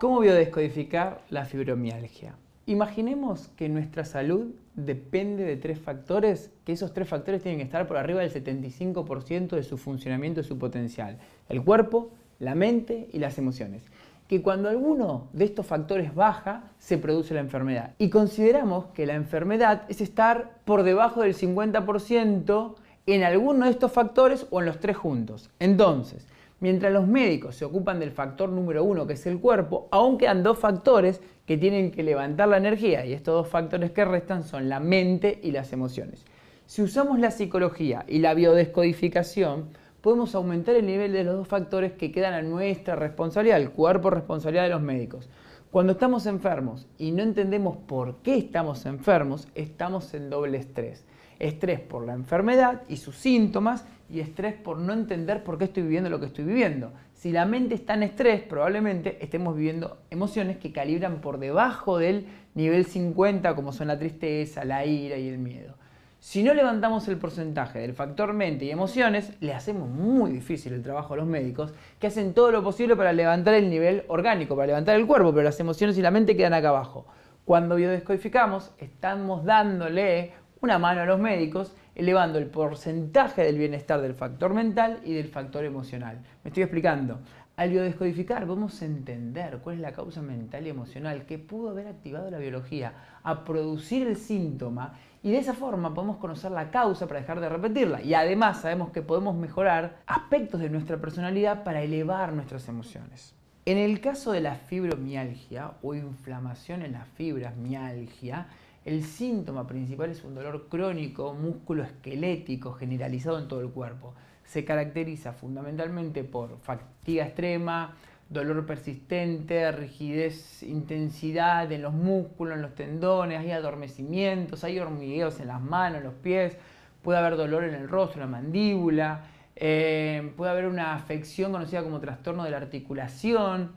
¿Cómo biodescodificar la fibromialgia? Imaginemos que nuestra salud depende de tres factores, que esos tres factores tienen que estar por arriba del 75% de su funcionamiento y su potencial. El cuerpo, la mente y las emociones. Que cuando alguno de estos factores baja, se produce la enfermedad. Y consideramos que la enfermedad es estar por debajo del 50% en alguno de estos factores o en los tres juntos. Entonces, Mientras los médicos se ocupan del factor número uno, que es el cuerpo, aún quedan dos factores que tienen que levantar la energía y estos dos factores que restan son la mente y las emociones. Si usamos la psicología y la biodescodificación, podemos aumentar el nivel de los dos factores que quedan a nuestra responsabilidad, el cuerpo responsabilidad de los médicos. Cuando estamos enfermos y no entendemos por qué estamos enfermos, estamos en doble estrés. Estrés por la enfermedad y sus síntomas y estrés por no entender por qué estoy viviendo lo que estoy viviendo. Si la mente está en estrés, probablemente estemos viviendo emociones que calibran por debajo del nivel 50, como son la tristeza, la ira y el miedo. Si no levantamos el porcentaje del factor mente y emociones, le hacemos muy difícil el trabajo a los médicos, que hacen todo lo posible para levantar el nivel orgánico, para levantar el cuerpo, pero las emociones y la mente quedan acá abajo. Cuando biodescodificamos, estamos dándole una mano a los médicos elevando el porcentaje del bienestar del factor mental y del factor emocional. Me estoy explicando. Al biodescodificar vamos a entender cuál es la causa mental y emocional que pudo haber activado la biología a producir el síntoma y de esa forma podemos conocer la causa para dejar de repetirla. Y además sabemos que podemos mejorar aspectos de nuestra personalidad para elevar nuestras emociones. En el caso de la fibromialgia o inflamación en las fibras, mialgia, el síntoma principal es un dolor crónico, músculo esquelético, generalizado en todo el cuerpo. Se caracteriza fundamentalmente por fatiga extrema, dolor persistente, rigidez, intensidad en los músculos, en los tendones, hay adormecimientos, hay hormigueos en las manos, en los pies, puede haber dolor en el rostro, en la mandíbula, eh, puede haber una afección conocida como trastorno de la articulación.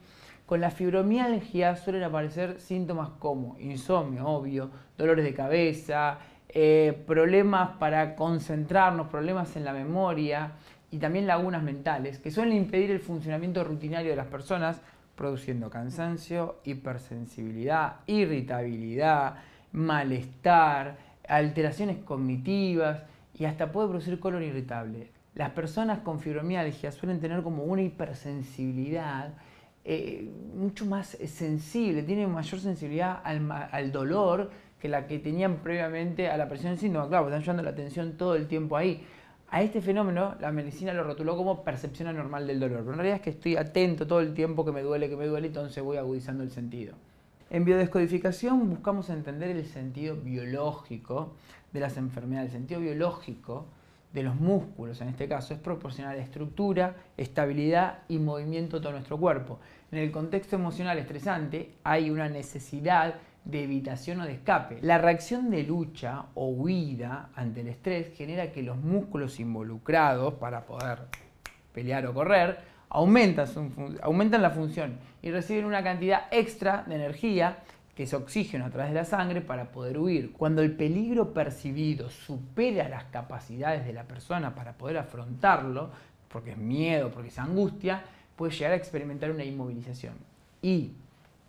Con la fibromialgia suelen aparecer síntomas como insomnio, obvio, dolores de cabeza, eh, problemas para concentrarnos, problemas en la memoria y también lagunas mentales que suelen impedir el funcionamiento rutinario de las personas, produciendo cansancio, hipersensibilidad, irritabilidad, malestar, alteraciones cognitivas y hasta puede producir colon irritable. Las personas con fibromialgia suelen tener como una hipersensibilidad eh, mucho más sensible, tiene mayor sensibilidad al, dolor que la que tenían previamente a la presión síntoma. Claro, están llevando la atención todo el tiempo ahí. A este fenómeno la medicina lo rotuló como percepción anormal del dolor, pero en realidad es que estoy atento todo el tiempo que me duele, que me duele, entonces voy agudizando el sentido. En biodescodificación buscamos entender el sentido biológico de las enfermedades, el sentido biológico de los músculos, en este caso, es proporcionar estructura, estabilidad y movimiento a todo nuestro cuerpo. En el contexto emocional estresante hay una necesidad de evitación o de escape. La reacción de lucha o huida ante el estrés genera que los músculos involucrados para poder pelear o correr aumentan, aumentan la función y reciben una cantidad extra de energía que es oxígeno a través de la sangre para poder huir. Cuando el peligro percibido supera las capacidades de la persona para poder afrontarlo, porque es miedo, porque es angustia, puede llegar a experimentar una inmovilización. Y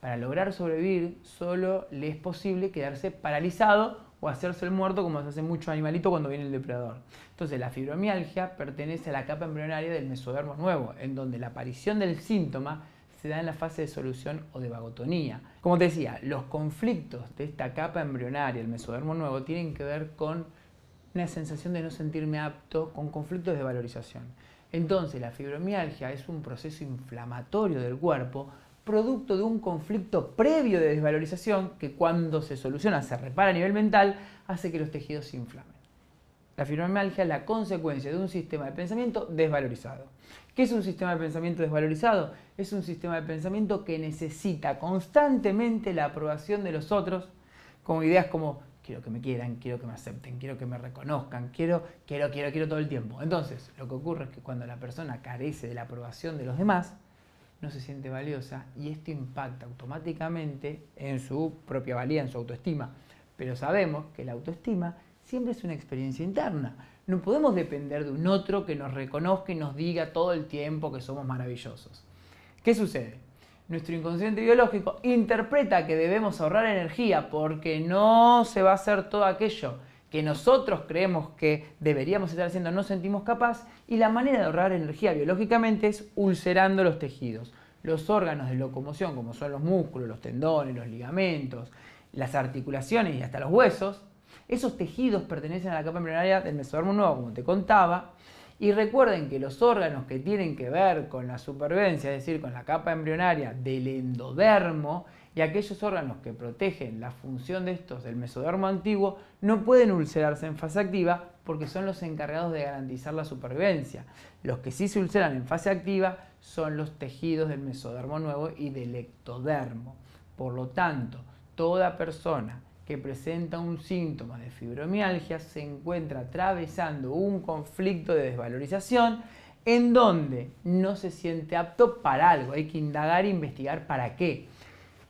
para lograr sobrevivir solo le es posible quedarse paralizado o hacerse el muerto como se hace mucho animalito cuando viene el depredador. Entonces la fibromialgia pertenece a la capa embrionaria del mesodermo nuevo, en donde la aparición del síntoma se da en la fase de solución o de vagotonía. Como te decía, los conflictos de esta capa embrionaria, el mesodermo nuevo, tienen que ver con una sensación de no sentirme apto, con conflictos de valorización. Entonces, la fibromialgia es un proceso inflamatorio del cuerpo, producto de un conflicto previo de desvalorización que cuando se soluciona, se repara a nivel mental, hace que los tejidos se inflamen. La fibromialgia es la consecuencia de un sistema de pensamiento desvalorizado. ¿Qué es un sistema de pensamiento desvalorizado? Es un sistema de pensamiento que necesita constantemente la aprobación de los otros, con ideas como quiero que me quieran, quiero que me acepten, quiero que me reconozcan, quiero, quiero, quiero, quiero todo el tiempo. Entonces, lo que ocurre es que cuando la persona carece de la aprobación de los demás, no se siente valiosa y esto impacta automáticamente en su propia valía, en su autoestima. Pero sabemos que la autoestima siempre es una experiencia interna. No podemos depender de un otro que nos reconozca y nos diga todo el tiempo que somos maravillosos. ¿Qué sucede? nuestro inconsciente biológico interpreta que debemos ahorrar energía porque no se va a hacer todo aquello que nosotros creemos que deberíamos estar haciendo, no sentimos capaz, y la manera de ahorrar energía biológicamente es ulcerando los tejidos. Los órganos de locomoción, como son los músculos, los tendones, los ligamentos, las articulaciones y hasta los huesos, esos tejidos pertenecen a la capa embrionaria del mesodermo nuevo, como te contaba, y recuerden que los órganos que tienen que ver con la supervivencia, es decir, con la capa embrionaria del endodermo, y aquellos órganos que protegen la función de estos del mesodermo antiguo, no pueden ulcerarse en fase activa porque son los encargados de garantizar la supervivencia. Los que sí se ulceran en fase activa son los tejidos del mesodermo nuevo y del ectodermo. Por lo tanto, toda persona que presenta un síntoma de fibromialgia se encuentra atravesando un conflicto de desvalorización en donde no se siente apto para algo. Hay que indagar e investigar para qué.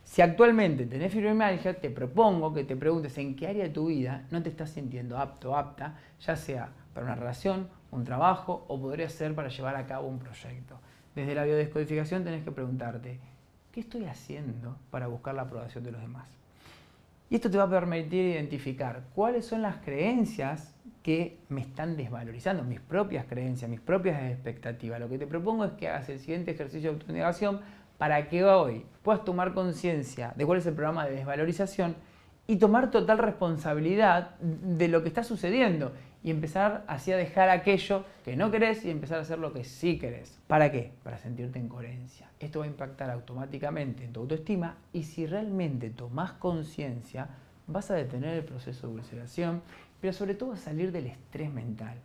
Si actualmente tenés fibromialgia, te propongo que te preguntes en qué área de tu vida no te estás sintiendo apto o apta, ya sea para una relación, un trabajo o podría ser para llevar a cabo un proyecto. Desde la biodescodificación tenés que preguntarte, ¿qué estoy haciendo para buscar la aprobación de los demás? Y esto te va a permitir identificar cuáles son las creencias que me están desvalorizando, mis propias creencias, mis propias expectativas. Lo que te propongo es que hagas el siguiente ejercicio de autonegación para que hoy puedas tomar conciencia de cuál es el programa de desvalorización y tomar total responsabilidad de lo que está sucediendo y empezar así a dejar aquello que no querés y empezar a hacer lo que sí querés. ¿Para qué? Para sentirte en coherencia. Esto va a impactar automáticamente en tu autoestima y si realmente tomás conciencia vas a detener el proceso de ulceración, pero sobre todo a salir del estrés mental.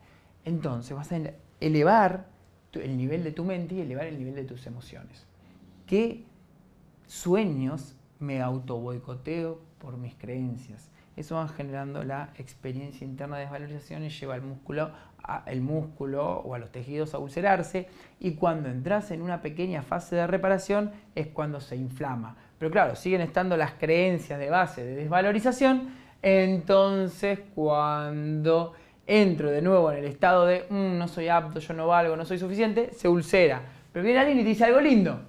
Entonces vas a elevar el nivel de tu mente y elevar el nivel de tus emociones. ¿Qué sueños me auto boicoteo por mis creencias? Eso va generando la experiencia interna de desvalorización y lleva al músculo, el músculo o a los tejidos a ulcerarse y cuando entras en una pequeña fase de reparación es cuando se inflama. Pero claro, siguen estando las creencias de base de desvalorización, entonces cuando entro de nuevo en el estado de mm, no soy apto, yo no valgo, no soy suficiente, se ulcera. Pero viene alguien y dice algo lindo.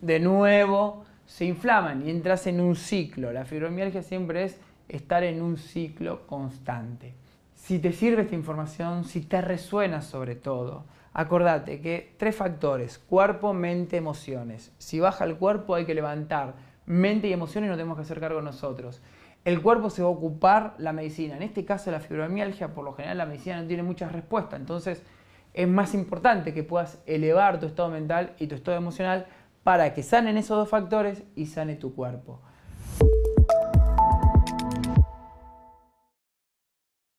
De nuevo se inflaman y entras en un ciclo. La fibromialgia siempre es estar en un ciclo constante. Si te sirve esta información, si te resuena sobre todo, acordate que tres factores, cuerpo, mente, emociones. Si baja el cuerpo hay que levantar mente y emociones no tenemos que hacer cargo nosotros. El cuerpo se va a ocupar la medicina. En este caso la fibromialgia, por lo general la medicina no tiene muchas respuestas, entonces es más importante que puedas elevar tu estado mental y tu estado emocional para que sanen esos dos factores y sane tu cuerpo.